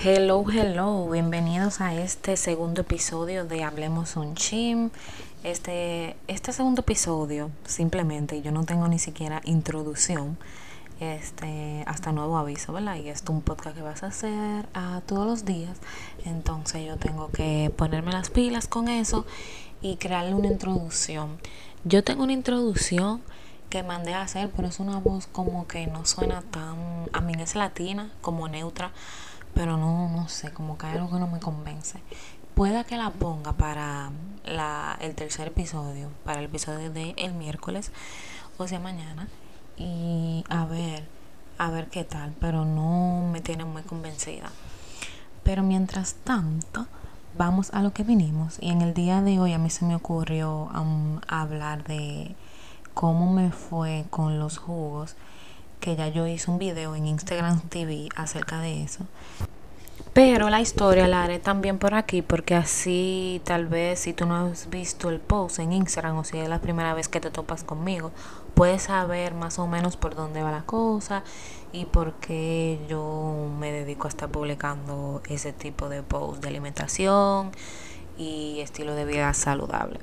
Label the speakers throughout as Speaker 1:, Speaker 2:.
Speaker 1: Hello, hello, bienvenidos a este segundo episodio de Hablemos un Chim. Este, este segundo episodio, simplemente, yo no tengo ni siquiera introducción, este, hasta nuevo aviso, ¿verdad? Y esto es un podcast que vas a hacer todos los días, entonces yo tengo que ponerme las pilas con eso y crearle una introducción. Yo tengo una introducción que mandé a hacer, pero es una voz como que no suena tan, a mí es latina, como neutra pero no, no sé, como que hay algo que no me convence. Pueda que la ponga para la, el tercer episodio, para el episodio de el miércoles, o sea, mañana, y a ver, a ver qué tal, pero no me tiene muy convencida. Pero mientras tanto, vamos a lo que vinimos. Y en el día de hoy a mí se me ocurrió um, hablar de cómo me fue con los jugos que ya yo hice un video en Instagram TV acerca de eso. Pero la historia la haré también por aquí porque así tal vez si tú no has visto el post en Instagram o si es la primera vez que te topas conmigo, puedes saber más o menos por dónde va la cosa y por qué yo me dedico a estar publicando ese tipo de posts de alimentación y estilo de vida saludable.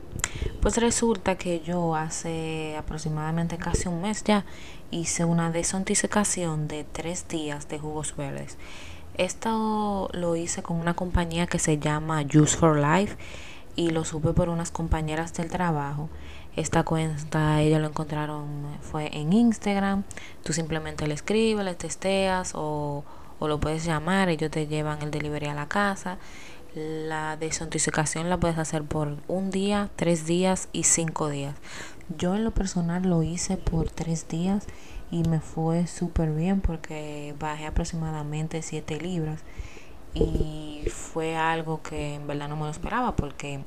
Speaker 1: Pues resulta que yo hace aproximadamente casi un mes ya hice una desintoxicación de tres días de jugos verdes. Esto lo hice con una compañía que se llama Juice for Life y lo supe por unas compañeras del trabajo. Esta cuenta ellos lo encontraron fue en Instagram. Tú simplemente le escribes, le testeas o, o lo puedes llamar. Ellos te llevan el delivery a la casa. La desintoxicación la puedes hacer por un día, tres días y cinco días. Yo en lo personal lo hice por tres días y me fue súper bien porque bajé aproximadamente 7 libras y fue algo que en verdad no me lo esperaba porque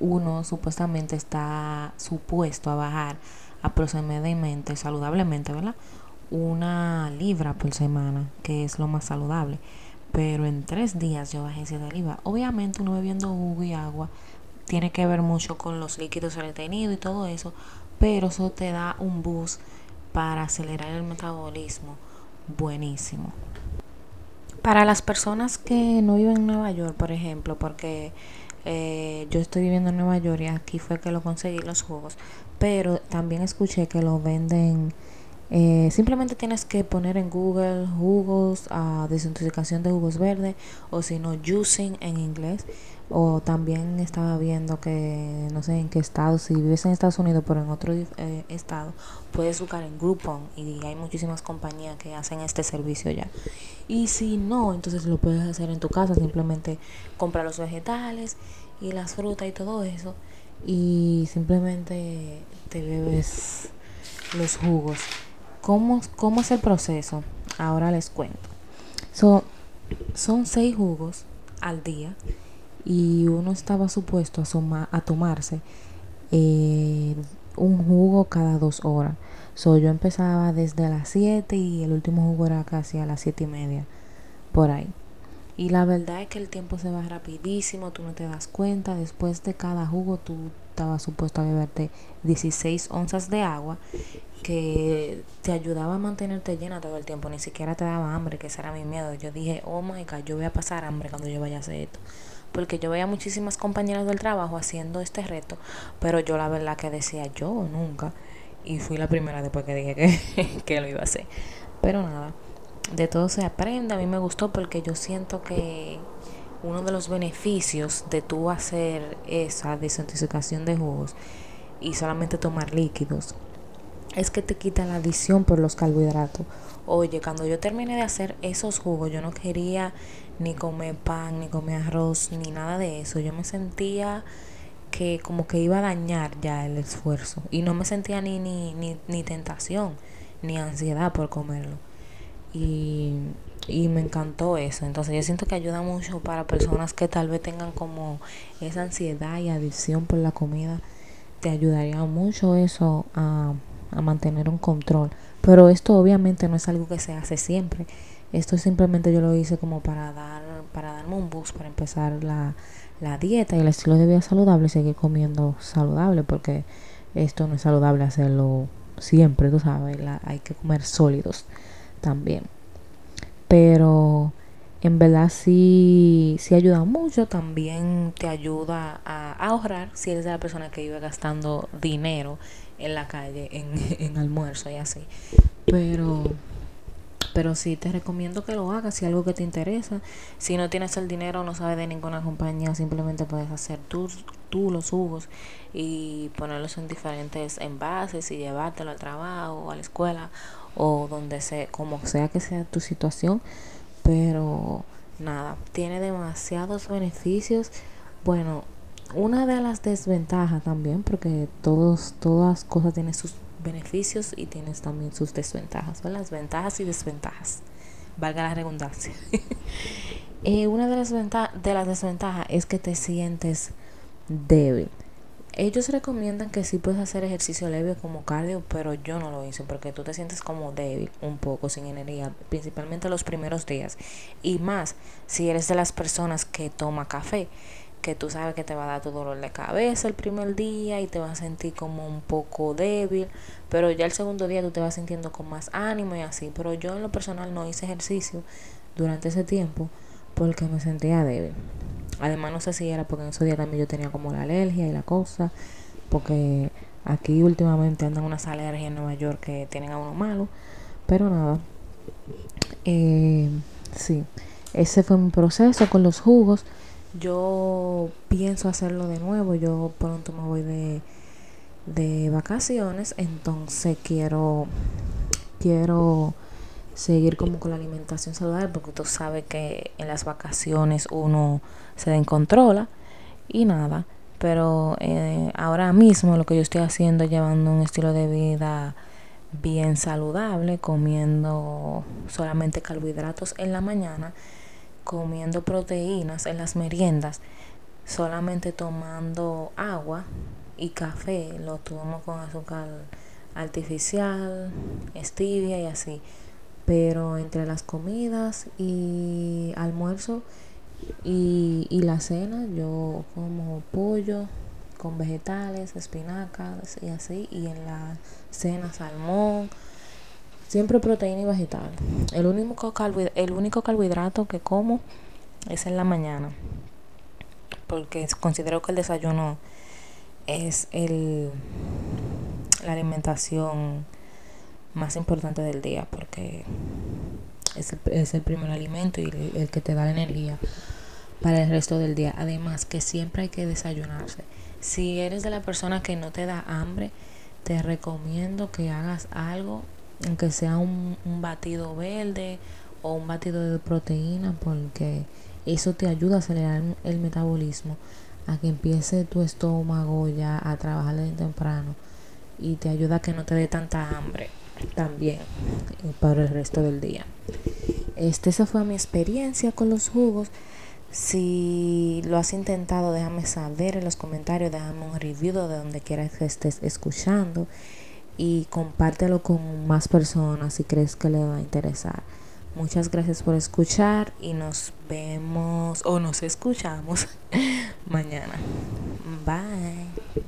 Speaker 1: uno supuestamente está supuesto a bajar aproximadamente saludablemente, ¿verdad? Una libra por semana, que es lo más saludable. Pero en tres días yo bajé 7 libras. Obviamente uno bebiendo jugo y agua tiene que ver mucho con los líquidos retenidos y todo eso, pero eso te da un boost para acelerar el metabolismo buenísimo. Para las personas que no viven en Nueva York, por ejemplo, porque eh, yo estoy viviendo en Nueva York y aquí fue que lo conseguí los jugos, pero también escuché que lo venden eh, simplemente tienes que poner en Google jugos, a desintoxicación de jugos verdes o si no, juicing en inglés. O también estaba viendo que no sé en qué estado, si vives en Estados Unidos pero en otro eh, estado, puedes buscar en Groupon y hay muchísimas compañías que hacen este servicio ya. Y si no, entonces lo puedes hacer en tu casa, simplemente compra los vegetales y las frutas y todo eso y simplemente te bebes los jugos. ¿Cómo, ¿Cómo es el proceso? Ahora les cuento. son seis jugos al día y uno estaba supuesto a, a tomarse eh, un jugo cada dos horas. So, yo empezaba desde las 7 y el último jugo era casi a las siete y media, por ahí. Y la verdad es que el tiempo se va rapidísimo, tú no te das cuenta. Después de cada jugo tú estabas supuesto a beberte 16 onzas de agua que te ayudaba a mantenerte llena todo el tiempo, ni siquiera te daba hambre, que ese era mi miedo. Yo dije, oh my god, yo voy a pasar hambre cuando yo vaya a hacer esto. Porque yo veía muchísimas compañeras del trabajo haciendo este reto, pero yo la verdad que decía, yo nunca. Y fui la primera después que dije que, que lo iba a hacer. Pero nada, de todo se aprende. A mí me gustó porque yo siento que uno de los beneficios de tú hacer esa desintoxicación de jugos y solamente tomar líquidos es que te quita la adicción por los carbohidratos. Oye, cuando yo terminé de hacer esos jugos, yo no quería ni comer pan, ni comer arroz, ni nada de eso. Yo me sentía que como que iba a dañar ya el esfuerzo. Y no me sentía ni, ni, ni, ni tentación, ni ansiedad por comerlo. Y, y me encantó eso. Entonces yo siento que ayuda mucho para personas que tal vez tengan como esa ansiedad y adicción por la comida. Te ayudaría mucho eso a a mantener un control. Pero esto obviamente no es algo que se hace siempre. Esto simplemente yo lo hice como para dar para darme un boost para empezar la, la dieta y el estilo de vida saludable seguir comiendo saludable porque esto no es saludable hacerlo siempre, tú sabes, hay que comer sólidos también. Pero en verdad sí, sí ayuda mucho, también te ayuda a ahorrar si eres la persona que vive gastando dinero en la calle, en, en almuerzo y así. Pero pero sí te recomiendo que lo hagas si algo que te interesa. Si no tienes el dinero, no sabes de ninguna compañía, simplemente puedes hacer tú, tú los jugos y ponerlos en diferentes envases y llevártelo al trabajo a la escuela o donde sea, como sea que sea tu situación. Pero nada, tiene demasiados beneficios. Bueno, una de las desventajas también, porque todos, todas cosas tienen sus beneficios y tienes también sus desventajas, Las ventajas y desventajas, valga la redundancia. eh, una de las, de las desventajas es que te sientes débil. Ellos recomiendan que sí puedes hacer ejercicio leve como cardio, pero yo no lo hice porque tú te sientes como débil, un poco sin energía, principalmente los primeros días. Y más si eres de las personas que toma café que tú sabes que te va a dar tu dolor de cabeza el primer día y te vas a sentir como un poco débil, pero ya el segundo día tú te vas sintiendo con más ánimo y así. Pero yo en lo personal no hice ejercicio durante ese tiempo porque me sentía débil. Además no sé si era porque en esos días también yo tenía como la alergia y la cosa, porque aquí últimamente andan unas alergias en Nueva York que tienen a uno malo, pero nada. Eh, sí, ese fue mi proceso con los jugos. Yo pienso hacerlo de nuevo. Yo pronto me voy de, de vacaciones. Entonces quiero, quiero seguir como con la alimentación saludable. Porque tú sabes que en las vacaciones uno se descontrola. Y nada. Pero eh, ahora mismo lo que yo estoy haciendo es llevando un estilo de vida bien saludable, comiendo solamente carbohidratos en la mañana comiendo proteínas en las meriendas, solamente tomando agua y café, lo tomo con azúcar artificial, stevia y así. Pero entre las comidas y almuerzo y, y la cena, yo como pollo con vegetales, espinacas y así. Y en la cena salmón Siempre proteína y vegetal. El único, el único carbohidrato que como es en la mañana. Porque considero que el desayuno es el, la alimentación más importante del día. Porque es el, es el primer alimento y el, que te da energía para el resto del día. Además que siempre hay que desayunarse. Si eres de la persona que no te da hambre, te recomiendo que hagas algo aunque sea un, batido verde o un batido de proteína, porque eso te ayuda a acelerar el metabolismo, a que empiece tu estómago ya a trabajar desde temprano y te ayuda a que no te dé tanta hambre también eh, para el resto del día. Este, esa fue mi experiencia con los jugos. Si lo has intentado, déjame saber en los comentarios, déjame un review de donde quieras que estés escuchando y compártelo con más personas si crees que le va a interesar. Muchas gracias por escuchar y nos vemos o nos escuchamos mañana. Bye.